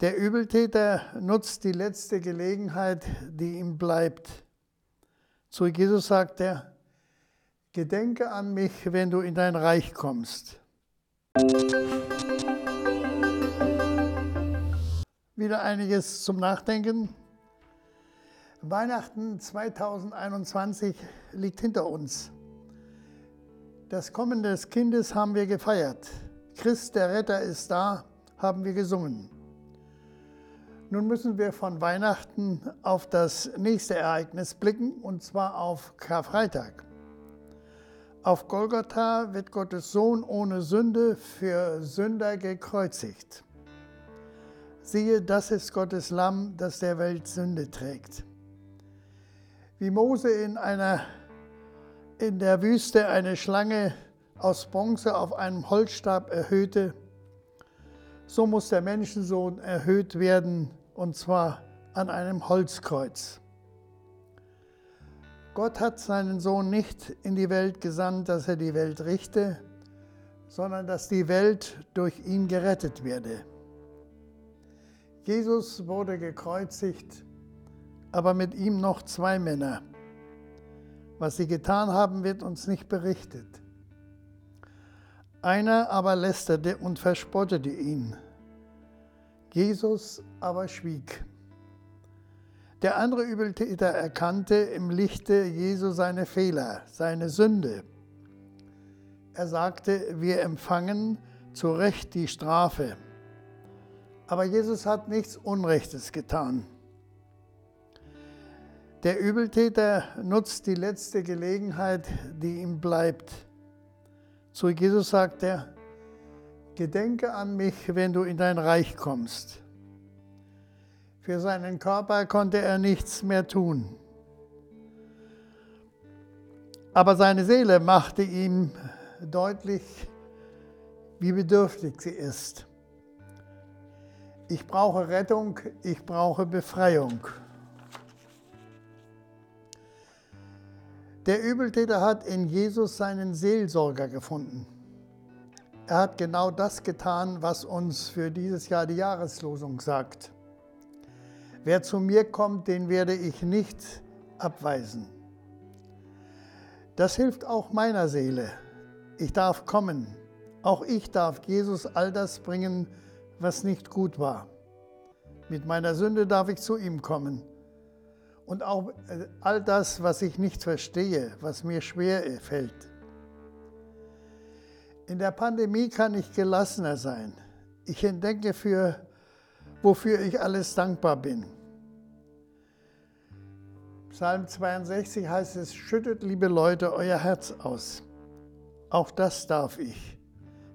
Der Übeltäter nutzt die letzte Gelegenheit, die ihm bleibt. Zu Jesus sagt er, Gedenke an mich, wenn du in dein Reich kommst. Wieder einiges zum Nachdenken. Weihnachten 2021 liegt hinter uns. Das Kommen des Kindes haben wir gefeiert. Christ, der Retter, ist da, haben wir gesungen. Nun müssen wir von Weihnachten auf das nächste Ereignis blicken, und zwar auf Karfreitag. Auf Golgotha wird Gottes Sohn ohne Sünde für Sünder gekreuzigt. Siehe, das ist Gottes Lamm, das der Welt Sünde trägt. Wie Mose in, einer, in der Wüste eine Schlange aus Bronze auf einem Holzstab erhöhte, so muss der Menschensohn erhöht werden, und zwar an einem Holzkreuz. Gott hat seinen Sohn nicht in die Welt gesandt, dass er die Welt richte, sondern dass die Welt durch ihn gerettet werde. Jesus wurde gekreuzigt, aber mit ihm noch zwei Männer. Was sie getan haben, wird uns nicht berichtet. Einer aber lästerte und verspottete ihn. Jesus aber schwieg. Der andere Übeltäter erkannte im Lichte Jesu seine Fehler, seine Sünde. Er sagte, wir empfangen zu Recht die Strafe. Aber Jesus hat nichts Unrechtes getan. Der Übeltäter nutzt die letzte Gelegenheit, die ihm bleibt. Zu Jesus sagt er, Gedenke an mich, wenn du in dein Reich kommst. Für seinen Körper konnte er nichts mehr tun. Aber seine Seele machte ihm deutlich, wie bedürftig sie ist. Ich brauche Rettung, ich brauche Befreiung. Der Übeltäter hat in Jesus seinen Seelsorger gefunden. Er hat genau das getan, was uns für dieses Jahr die Jahreslosung sagt. Wer zu mir kommt, den werde ich nicht abweisen. Das hilft auch meiner Seele. Ich darf kommen. Auch ich darf Jesus all das bringen, was nicht gut war. Mit meiner Sünde darf ich zu ihm kommen. Und auch äh, all das, was ich nicht verstehe, was mir schwer fällt. In der Pandemie kann ich gelassener sein. Ich entdecke, für, wofür ich alles dankbar bin. Psalm 62 heißt es, schüttet, liebe Leute, euer Herz aus. Auch das darf ich.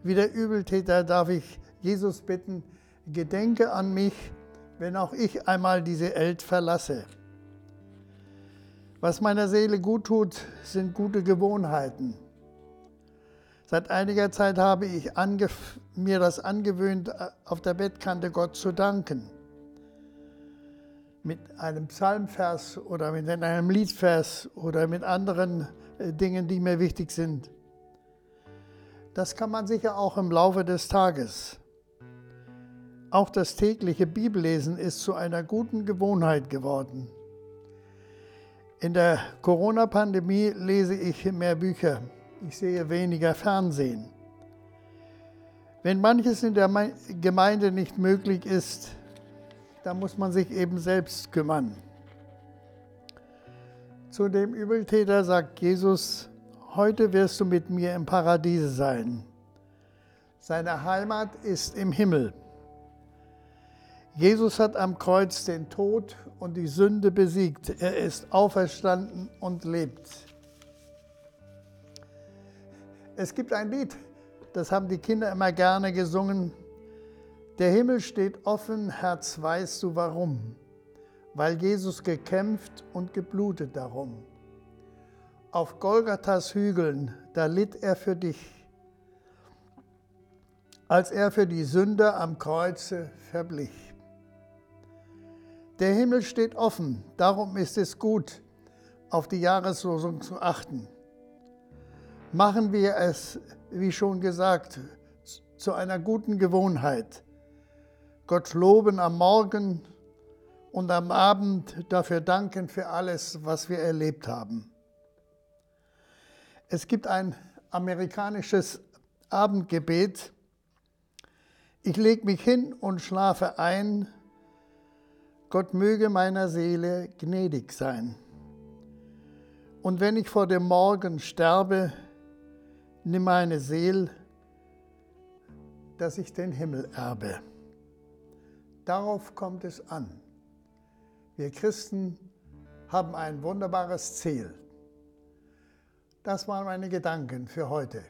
Wie der Übeltäter darf ich Jesus bitten, gedenke an mich, wenn auch ich einmal diese Welt verlasse. Was meiner Seele gut tut, sind gute Gewohnheiten. Seit einiger Zeit habe ich mir das angewöhnt, auf der Bettkante Gott zu danken. Mit einem Psalmvers oder mit einem Liedvers oder mit anderen äh, Dingen, die mir wichtig sind. Das kann man sicher auch im Laufe des Tages. Auch das tägliche Bibellesen ist zu einer guten Gewohnheit geworden. In der Corona-Pandemie lese ich mehr Bücher ich sehe weniger Fernsehen. Wenn manches in der Gemeinde nicht möglich ist, dann muss man sich eben selbst kümmern. Zu dem Übeltäter sagt Jesus, heute wirst du mit mir im Paradiese sein. Seine Heimat ist im Himmel. Jesus hat am Kreuz den Tod und die Sünde besiegt. Er ist auferstanden und lebt. Es gibt ein Lied, das haben die Kinder immer gerne gesungen. Der Himmel steht offen, Herz, weißt du warum? Weil Jesus gekämpft und geblutet darum. Auf Golgathas Hügeln, da litt er für dich, als er für die Sünder am Kreuze verblich. Der Himmel steht offen, darum ist es gut, auf die Jahreslosung zu achten machen wir es, wie schon gesagt, zu einer guten Gewohnheit. Gott loben am Morgen und am Abend dafür danken für alles, was wir erlebt haben. Es gibt ein amerikanisches Abendgebet. Ich lege mich hin und schlafe ein. Gott möge meiner Seele gnädig sein. Und wenn ich vor dem Morgen sterbe, nimm meine Seele, dass ich den Himmel erbe. Darauf kommt es an. Wir Christen haben ein wunderbares Ziel. Das waren meine Gedanken für heute.